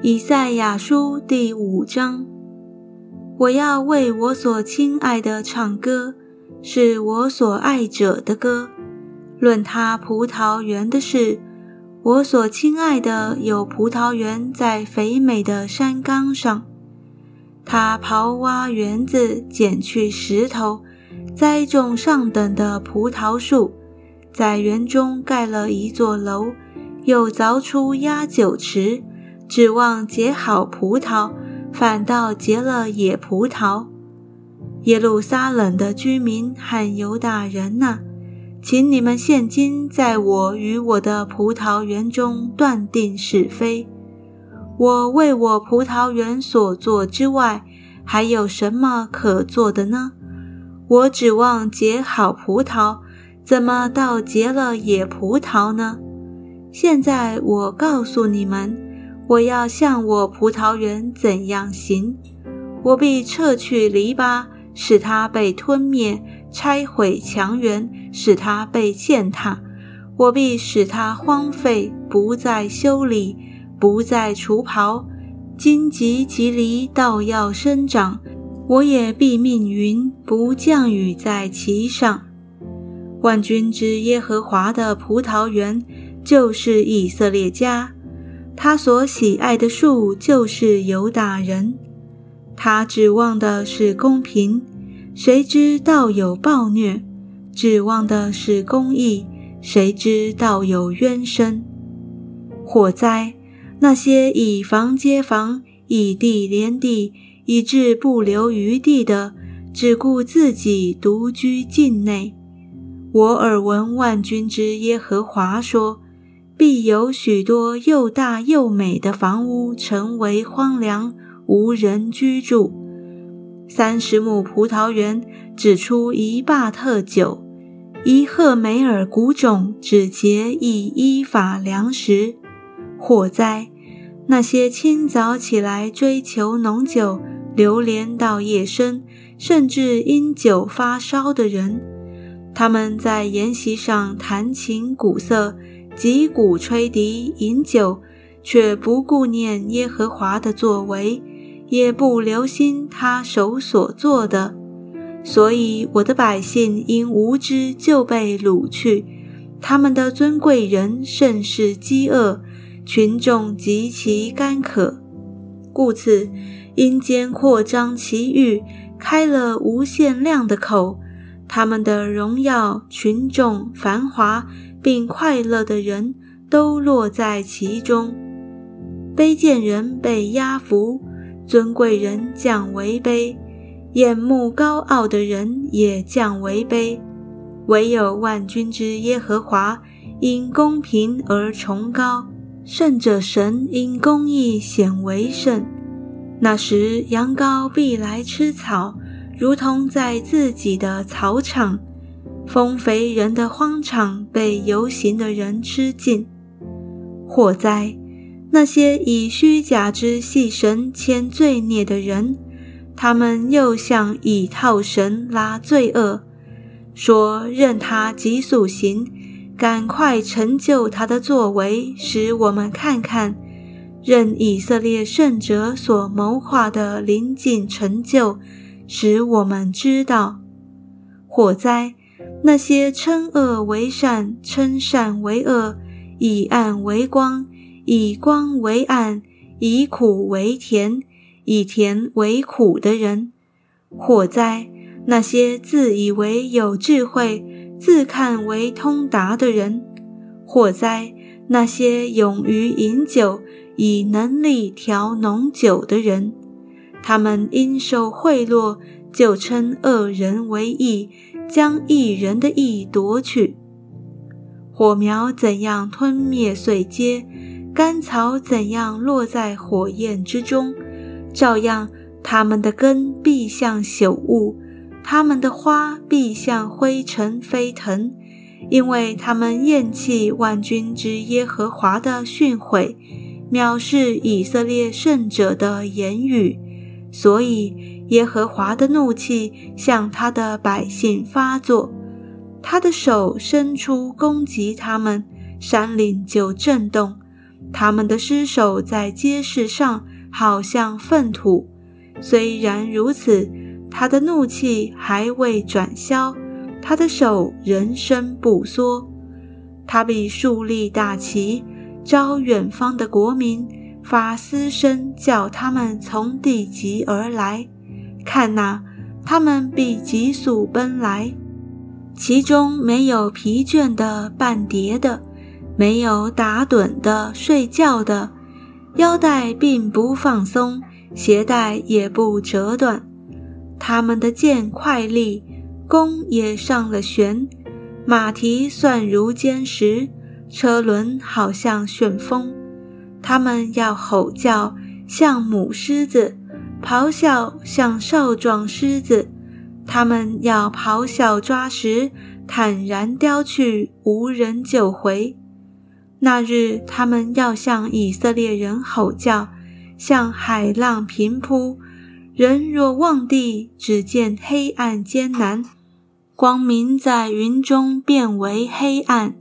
以赛亚书第五章：我要为我所亲爱的唱歌，是我所爱者的歌。论他葡萄园的事，我所亲爱的有葡萄园在肥美的山冈上。他刨挖园子，捡去石头，栽种上等的葡萄树，在园中盖了一座楼，又凿出压酒池，指望结好葡萄，反倒结了野葡萄。耶路撒冷的居民和犹大人呐！请你们现今在我与我的葡萄园中断定是非。我为我葡萄园所做之外，还有什么可做的呢？我指望结好葡萄，怎么倒结了野葡萄呢？现在我告诉你们，我要向我葡萄园怎样行？我必撤去篱笆，使它被吞灭。拆毁墙垣，使它被践踏；我必使它荒废，不再修理，不再除刨。荆棘棘藜倒要生长，我也必命云不降雨在其上。万军之耶和华的葡萄园就是以色列家，他所喜爱的树就是犹大人，他指望的是公平。谁知道有暴虐，指望的是公义；谁知道有冤声、火灾？那些以房接房、以地连地，以致不留余地的，只顾自己独居境内。我耳闻万军之耶和华说：必有许多又大又美的房屋成为荒凉，无人居住。三十亩葡萄园只出一坝特酒，一赫梅尔谷种只结一依法粮食。火灾！那些清早起来追求浓酒、流连到夜深，甚至因酒发烧的人，他们在筵席上弹琴鼓瑟、击鼓吹笛饮酒，却不顾念耶和华的作为。也不留心他手所做的，所以我的百姓因无知就被掳去，他们的尊贵人甚是饥饿，群众极其干渴，故此阴间扩张其域，开了无限量的口，他们的荣耀、群众、繁华并快乐的人都落在其中，卑贱人被压服。尊贵人降为卑，眼目高傲的人也降为卑，唯有万军之耶和华因公平而崇高，圣者神因公义显为圣。那时羊羔必来吃草，如同在自己的草场；丰肥人的荒场被游行的人吃尽。火灾！那些以虚假之戏神牵罪孽的人，他们又向以套神拉罪恶，说任他急速行，赶快成就他的作为，使我们看看；任以色列圣者所谋划的临近成就，使我们知道。火灾！那些称恶为善、称善为恶、以暗为光。以光为暗，以苦为甜，以甜为苦的人，祸哉！那些自以为有智慧、自看为通达的人，祸哉！那些勇于饮酒、以能力调浓酒的人，他们因受贿赂，就称恶人为义，将一人的义夺去。火苗怎样吞灭碎秸？干草怎样落在火焰之中，照样他们的根必像朽物，他们的花必像灰尘飞腾，因为他们厌弃万军之耶和华的训诲，藐视以色列圣者的言语，所以耶和华的怒气向他的百姓发作，他的手伸出攻击他们，山岭就震动。他们的尸首在街市上，好像粪土。虽然如此，他的怒气还未转消，他的手仍伸不缩。他必树立大旗，招远方的国民，发嘶声，叫他们从地极而来。看哪，他们必急速奔来，其中没有疲倦的、半叠的。没有打盹的、睡觉的，腰带并不放松，鞋带也不折断。他们的剑快利，弓也上了弦，马蹄算如坚石，车轮好像旋风。他们要吼叫，像母狮子；咆哮，像少壮狮子。他们要咆哮抓食，坦然叼去，无人救回。那日，他们要向以色列人吼叫，向海浪平铺。人若望地，只见黑暗艰难，光明在云中变为黑暗。